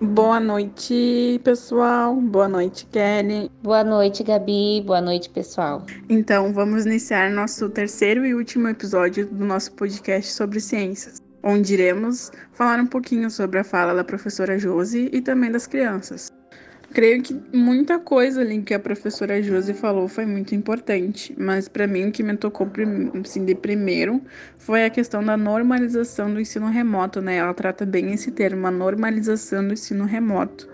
Boa noite, pessoal. Boa noite, Kelly. Boa noite, Gabi. Boa noite, pessoal. Então, vamos iniciar nosso terceiro e último episódio do nosso podcast sobre ciências, onde iremos falar um pouquinho sobre a fala da professora Josi e também das crianças. Creio que muita coisa ali que a professora Josi falou foi muito importante, mas para mim o que me tocou assim, de primeiro foi a questão da normalização do ensino remoto, né? Ela trata bem esse termo, a normalização do ensino remoto.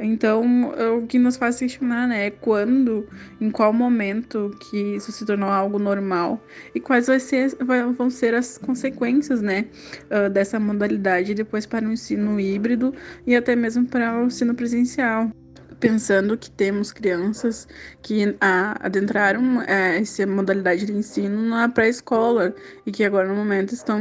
Então, o que nos faz questionar, né, é quando, em qual momento que isso se tornou algo normal e quais ser, vão ser as consequências, né, dessa modalidade depois para o ensino híbrido e até mesmo para o ensino presencial pensando que temos crianças que adentraram é, essa modalidade de ensino na pré-escola e que agora no momento estão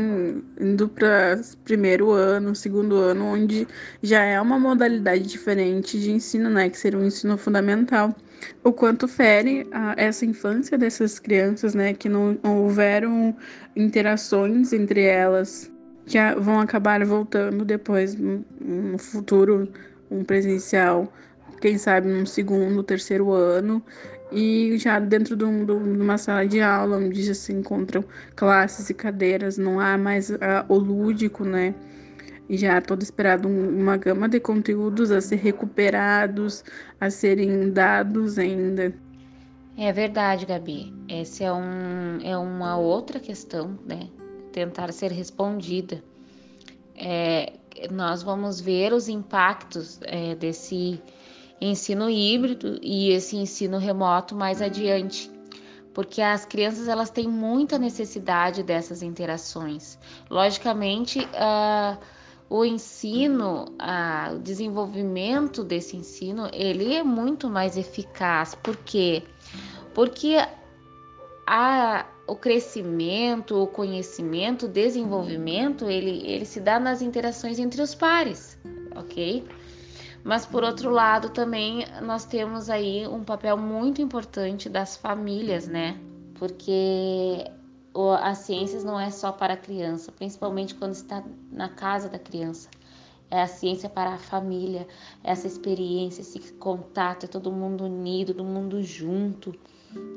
indo para primeiro ano, segundo ano, onde já é uma modalidade diferente de ensino, né, que seria um ensino fundamental. O quanto fere a, essa infância dessas crianças, né, que não, não houveram interações entre elas, que vão acabar voltando depois no, futuro um presencial quem sabe num segundo, terceiro ano, e já dentro de, um, de uma sala de aula onde já se encontram classes e cadeiras, não há mais uh, o lúdico, né? E já todo esperado um, uma gama de conteúdos a ser recuperados, a serem dados ainda. É verdade, Gabi. Essa é, um, é uma outra questão, né? Tentar ser respondida. É, nós vamos ver os impactos é, desse ensino híbrido e esse ensino remoto mais adiante, porque as crianças elas têm muita necessidade dessas interações. Logicamente, uh, o ensino, uh, o desenvolvimento desse ensino, ele é muito mais eficaz, por quê? Porque a, o crescimento, o conhecimento, o desenvolvimento, ele, ele se dá nas interações entre os pares, ok? Mas por outro lado, também nós temos aí um papel muito importante das famílias, né? Porque as ciências não é só para a criança, principalmente quando está na casa da criança. É a ciência para a família, essa experiência, esse contato, é todo mundo unido, todo mundo junto,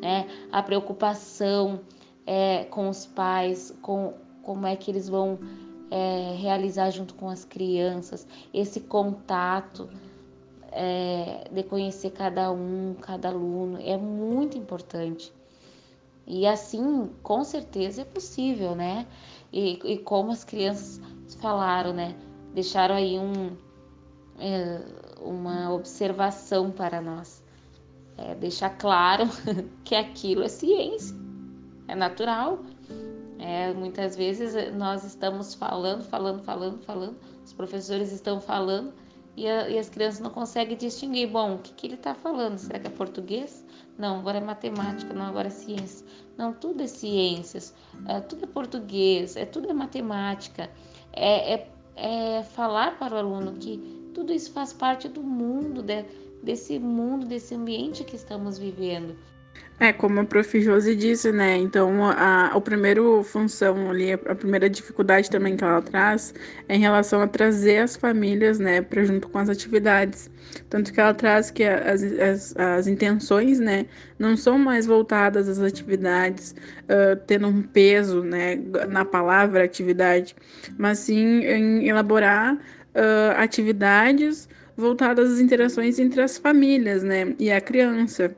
né? A preocupação é, com os pais, com como é que eles vão é, realizar junto com as crianças, esse contato é, de conhecer cada um, cada aluno, é muito importante. E assim, com certeza é possível, né? E, e como as crianças falaram, né? Deixaram aí um, é, uma observação para nós. É, deixar claro que aquilo é ciência, é natural, é, muitas vezes eh, nós estamos falando, falando, falando, falando, os professores estão falando e, a, e as crianças não conseguem distinguir. Bom, o que, que ele está falando? Será que é português? Não, agora é matemática, não, agora é ciência. Não, tudo é ciências, é, tudo é português, é tudo é matemática. É, é, é falar para o aluno que tudo isso faz parte do mundo, de, desse mundo, desse ambiente que estamos vivendo. É, como a Prof. Josi disse, né? Então, a, a primeira função ali, a primeira dificuldade também que ela traz é em relação a trazer as famílias, né, para junto com as atividades. Tanto que ela traz que as, as, as intenções, né, não são mais voltadas às atividades, uh, tendo um peso, né, na palavra atividade, mas sim em elaborar uh, atividades voltadas às interações entre as famílias, né, e a criança.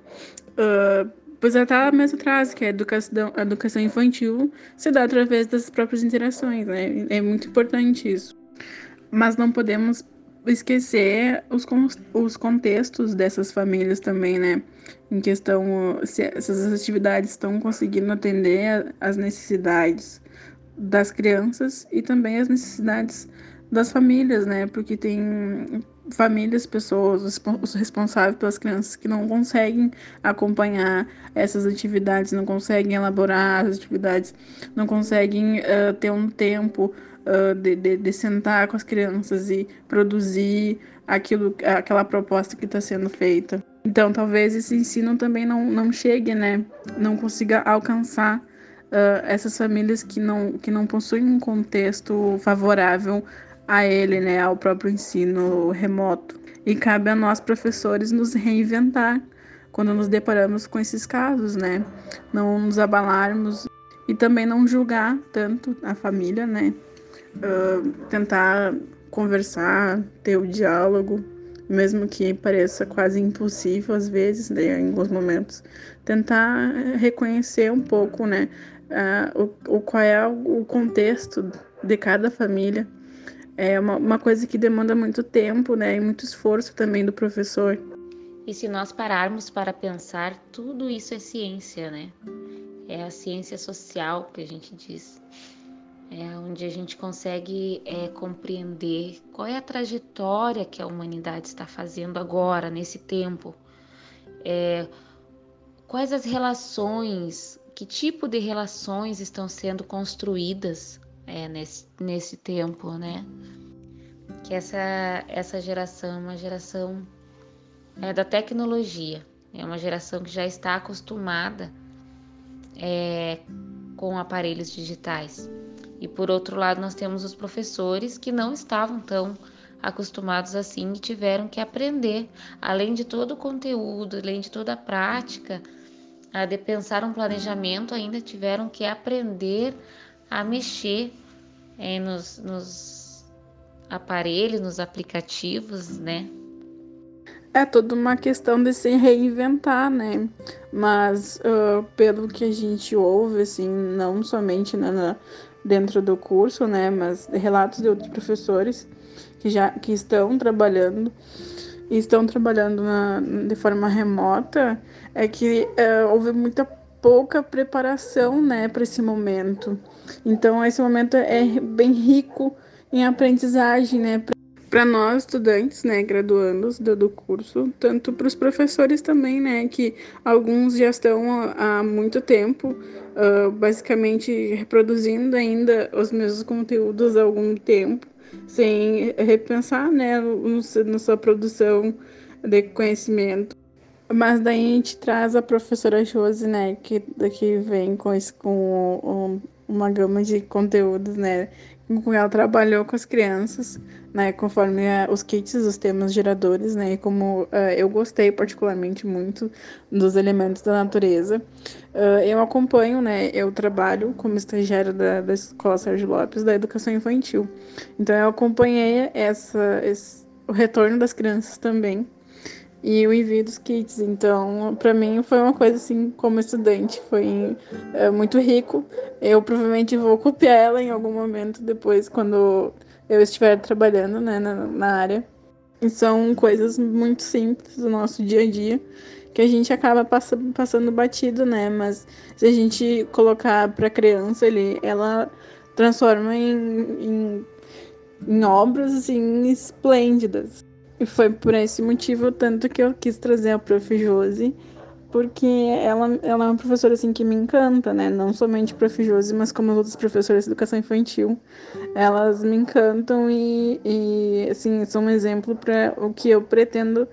Uh, pois até ela mesmo traz que a educação, a educação infantil se dá através das próprias interações, né? É muito importante isso. Mas não podemos esquecer os, os contextos dessas famílias também, né? Em questão se essas atividades estão conseguindo atender as necessidades das crianças e também as necessidades das famílias, né? Porque tem famílias, pessoas, os responsáveis pelas crianças que não conseguem acompanhar essas atividades, não conseguem elaborar as atividades, não conseguem uh, ter um tempo uh, de, de, de, sentar com as crianças e produzir aquilo, aquela proposta que está sendo feita. Então, talvez esse ensino também não, não chegue, né? Não consiga alcançar uh, essas famílias que não, que não possuem um contexto favorável a ele, né, ao próprio ensino remoto. E cabe a nós, professores, nos reinventar quando nos deparamos com esses casos, né? Não nos abalarmos e também não julgar tanto a família, né? Uh, tentar conversar, ter o diálogo, mesmo que pareça quase impossível às vezes, né, em alguns momentos, tentar reconhecer um pouco, né, uh, o, o qual é o contexto de cada família. É uma, uma coisa que demanda muito tempo, né, e muito esforço também do professor. E se nós pararmos para pensar, tudo isso é ciência, né? É a ciência social que a gente diz. É onde a gente consegue é, compreender qual é a trajetória que a humanidade está fazendo agora, nesse tempo. É, quais as relações, que tipo de relações estão sendo construídas é, nesse, nesse tempo, né? Que essa, essa geração é uma geração é, da tecnologia. É uma geração que já está acostumada é, com aparelhos digitais. E por outro lado, nós temos os professores que não estavam tão acostumados assim e tiveram que aprender, além de todo o conteúdo, além de toda a prática, de pensar um planejamento, ainda tiveram que aprender a mexer é, nos, nos aparelhos, nos aplicativos, né? É toda uma questão de se reinventar, né? Mas uh, pelo que a gente ouve, assim, não somente na, na, dentro do curso, né? Mas relatos de outros professores que já que estão trabalhando e estão trabalhando na, de forma remota, é que uh, houve muita pouca preparação, né, para esse momento. Então esse momento é bem rico em aprendizagem, né? para nós estudantes, né, graduandos do, do curso, tanto para os professores também, né, que alguns já estão há muito tempo, uh, basicamente reproduzindo ainda os mesmos conteúdos há algum tempo, sem repensar, né, no, na sua produção de conhecimento. Mas daí a gente traz a professora Josi, né, que daqui vem com, esse, com uma gama de conteúdos, né, com ela trabalhou com as crianças, né, conforme a, os kits, os temas geradores, né, e como uh, eu gostei particularmente muito dos elementos da natureza. Uh, eu acompanho, né, eu trabalho como estagiária da, da Escola Sérgio Lopes da Educação Infantil. Então eu acompanhei essa, esse, o retorno das crianças também, e o envio dos kits. Então, para mim foi uma coisa assim, como estudante, foi é, muito rico. Eu provavelmente vou copiar ela em algum momento depois, quando eu estiver trabalhando né, na, na área. E são coisas muito simples do nosso dia a dia que a gente acaba passa, passando batido, né? Mas se a gente colocar para criança, ele, ela transforma em, em, em obras assim esplêndidas. E foi por esse motivo tanto que eu quis trazer a Prof. Josi, porque ela, ela é uma professora assim que me encanta, né? Não somente Prof. Josi, mas como as outras professoras de educação infantil. Elas me encantam e, e assim, são um exemplo para o que eu pretendo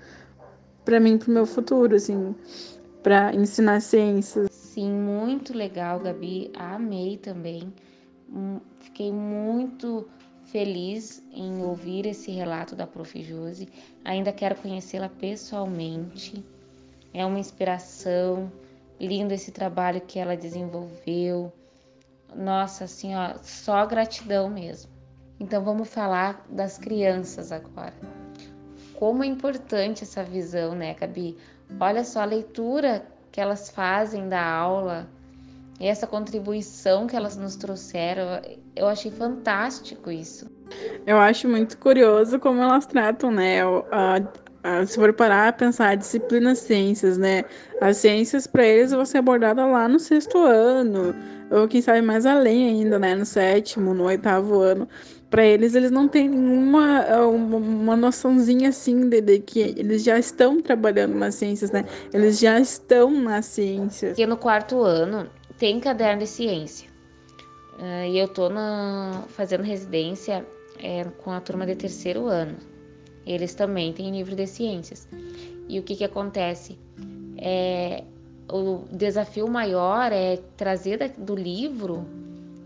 para mim, para o meu futuro, assim, para ensinar ciências. Sim, muito legal, Gabi. Amei também. Hum, fiquei muito feliz em ouvir esse relato da Prof. Josi. Ainda quero conhecê-la pessoalmente. É uma inspiração. Lindo esse trabalho que ela desenvolveu. Nossa, assim, ó, só gratidão mesmo. Então vamos falar das crianças agora. Como é importante essa visão, né, Gabi? Olha só a leitura que elas fazem da aula, e essa contribuição que elas nos trouxeram, eu achei fantástico isso. Eu acho muito curioso como elas tratam, né? A, a, se for parar a pensar, a disciplina ciências, né? As ciências para eles vão ser abordadas lá no sexto ano, ou quem sabe mais além ainda, né? No sétimo, no oitavo ano. Para eles, eles não têm nenhuma uma, noçãozinha assim de, de, que eles já estão trabalhando nas ciências, né? Eles já estão nas ciências. E no quarto ano, tem caderno de ciência. Uh, e eu tô fazendo residência é, com a turma de terceiro ano. Eles também têm livro de ciências. E o que, que acontece? É, o desafio maior é trazer da, do livro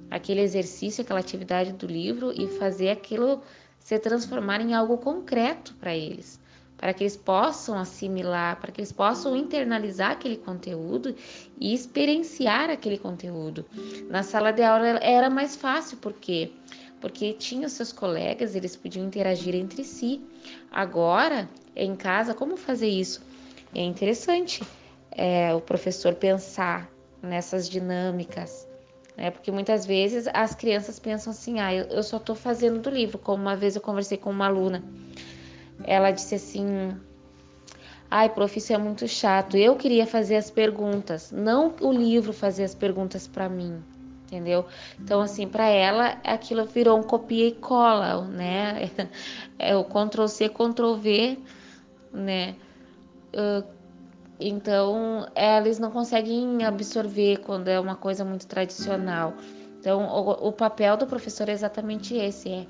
aquele exercício, aquela atividade do livro e fazer aquilo se transformar em algo concreto para eles, para que eles possam assimilar, para que eles possam internalizar aquele conteúdo e experienciar aquele conteúdo. Na sala de aula era mais fácil, por quê? Porque tinha os seus colegas, eles podiam interagir entre si. Agora, em casa, como fazer isso? É interessante é, o professor pensar nessas dinâmicas, né? Porque muitas vezes as crianças pensam assim: ah, eu só estou fazendo do livro. Como uma vez eu conversei com uma aluna, ela disse assim: ai, prof, isso é muito chato. Eu queria fazer as perguntas, não o livro fazer as perguntas para mim. Entendeu? Então, assim, para ela, aquilo virou um copia e cola, né? É o Ctrl C, Ctrl V, né? Então, eles não conseguem absorver quando é uma coisa muito tradicional. Então, o, o papel do professor é exatamente esse: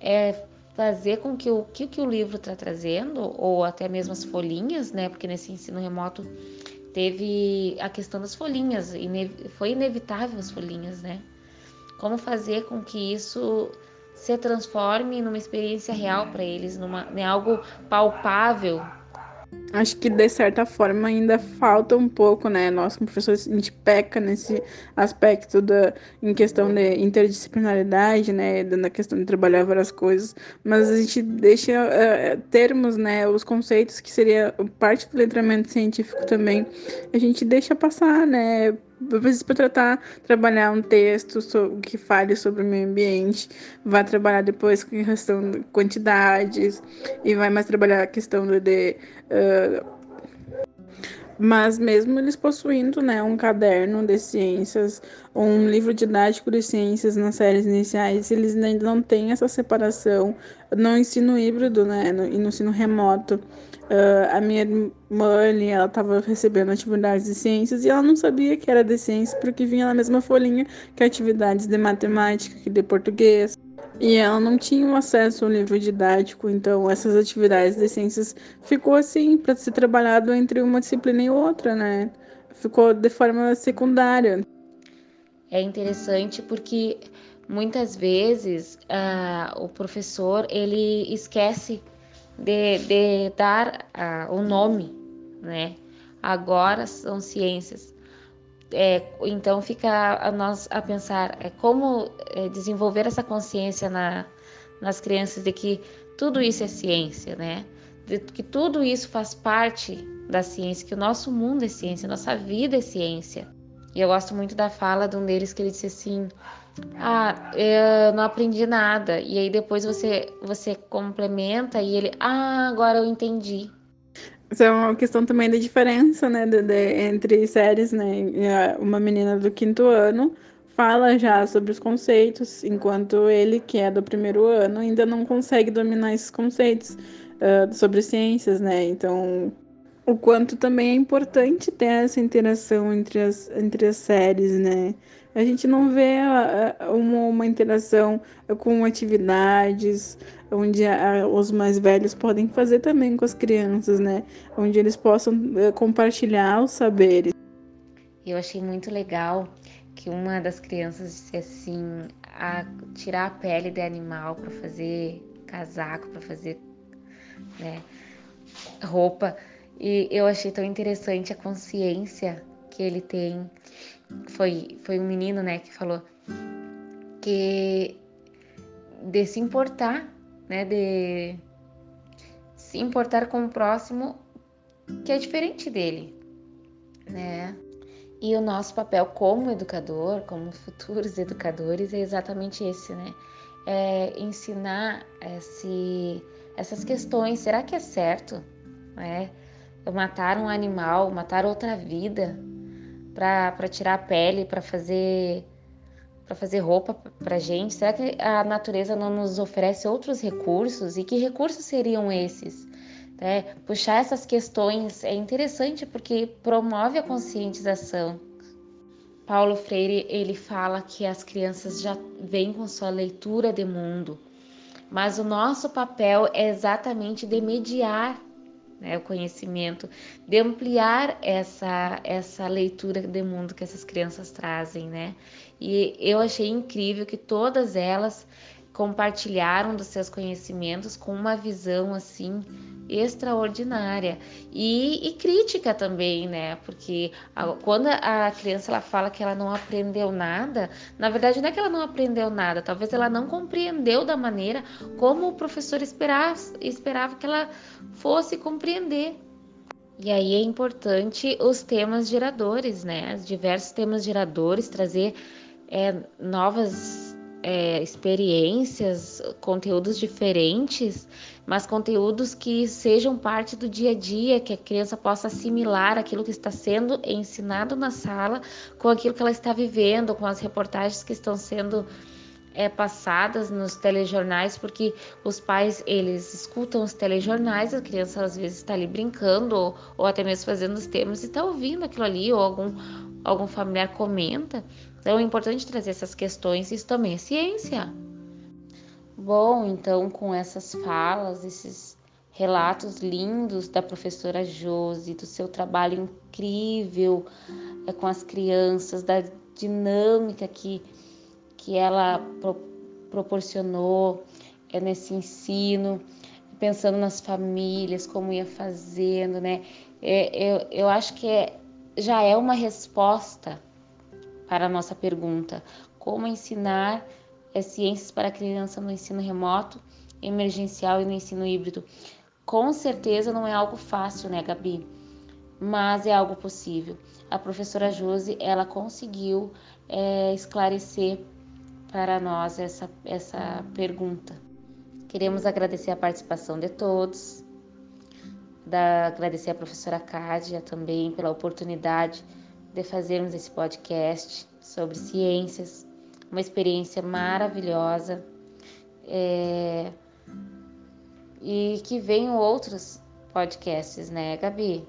é, é fazer com que o que, que o livro está trazendo, ou até mesmo as folhinhas, né? Porque nesse ensino remoto teve a questão das folhinhas, foi inevitável as folhinhas, né? Como fazer com que isso se transforme numa experiência real para eles, numa, em algo palpável Acho que de certa forma ainda falta um pouco, né? Nós, como professores, a gente peca nesse aspecto da, em questão de interdisciplinaridade, né? Na questão de trabalhar várias coisas, mas a gente deixa uh, termos, né? Os conceitos que seria parte do letramento científico também, a gente deixa passar, né? Vezes para tratar, trabalhar um texto sobre, que fale sobre o meio ambiente, vai trabalhar depois com questão de quantidades e vai mais trabalhar a questão de, de uh, mas mesmo eles possuindo né, um caderno de ciências um livro didático de ciências nas séries iniciais, eles ainda não têm essa separação no ensino híbrido né, no, e no ensino remoto. Uh, a minha irmã, ela estava recebendo atividades de ciências e ela não sabia que era de ciências porque vinha na mesma folhinha que atividades de matemática, que de português. E ela não tinha acesso ao livro didático, então essas atividades de ciências ficou assim para ser trabalhado entre uma disciplina e outra, né? Ficou de forma secundária. É interessante porque muitas vezes uh, o professor ele esquece de, de dar uh, o nome, né? Agora são ciências. É, então fica a nós a pensar é, como é, desenvolver essa consciência na, nas crianças de que tudo isso é ciência, né? De que tudo isso faz parte da ciência, que o nosso mundo é ciência, nossa vida é ciência. E eu gosto muito da fala de um deles que ele disse assim: ah, eu não aprendi nada. E aí depois você, você complementa e ele, ah, agora eu entendi. Isso é uma questão também da diferença, né, de, de, entre séries, né? Uma menina do quinto ano fala já sobre os conceitos, enquanto ele, que é do primeiro ano, ainda não consegue dominar esses conceitos uh, sobre ciências, né? Então, o quanto também é importante ter essa interação entre as, entre as séries, né? A gente não vê uma, uma interação com atividades onde os mais velhos podem fazer também com as crianças, né? Onde eles possam eh, compartilhar os saberes. Eu achei muito legal que uma das crianças disse assim, a tirar a pele de animal para fazer casaco, para fazer né, roupa. E eu achei tão interessante a consciência que ele tem foi, foi um menino, né, que falou que de se importar, né, de se importar com o próximo que é diferente dele, né? E o nosso papel como educador, como futuros educadores, é exatamente esse, né? É ensinar esse, essas questões. Será que é certo, né? Matar um animal, matar outra vida, para tirar a pele, para fazer para fazer roupa para gente? Será que a natureza não nos oferece outros recursos? E que recursos seriam esses? É, puxar essas questões é interessante porque promove a conscientização. Paulo Freire ele fala que as crianças já vêm com sua leitura de mundo, mas o nosso papel é exatamente de mediar né, o conhecimento, de ampliar essa, essa leitura de mundo que essas crianças trazem, né? E eu achei incrível que todas elas compartilharam dos seus conhecimentos com uma visão assim extraordinária e, e crítica também, né? Porque a, quando a criança ela fala que ela não aprendeu nada, na verdade não é que ela não aprendeu nada, talvez ela não compreendeu da maneira como o professor esperava, esperava que ela fosse compreender. E aí é importante os temas geradores, né? Os diversos temas geradores, trazer é, novas é, experiências, conteúdos diferentes, mas conteúdos que sejam parte do dia a dia, que a criança possa assimilar aquilo que está sendo ensinado na sala com aquilo que ela está vivendo, com as reportagens que estão sendo é, passadas nos telejornais, porque os pais eles escutam os telejornais, a criança às vezes está ali brincando ou, ou até mesmo fazendo os temas e está ouvindo aquilo ali, ou algum, algum familiar comenta. Então é importante trazer essas questões, isso também é ciência. Bom, então com essas falas, esses relatos lindos da professora Josi, do seu trabalho incrível é, com as crianças, da dinâmica que, que ela pro, proporcionou é, nesse ensino, pensando nas famílias, como ia fazendo, né? É, eu, eu acho que é, já é uma resposta para a nossa pergunta: como ensinar ciências para criança no ensino remoto, emergencial e no ensino híbrido? Com certeza não é algo fácil, né, Gabi? Mas é algo possível. A professora Josi, ela conseguiu é, esclarecer para nós essa, essa pergunta. Queremos agradecer a participação de todos, da, agradecer a professora Cádia também pela oportunidade de fazermos esse podcast sobre ciências, uma experiência maravilhosa. É... E que venham outros podcasts, né, Gabi?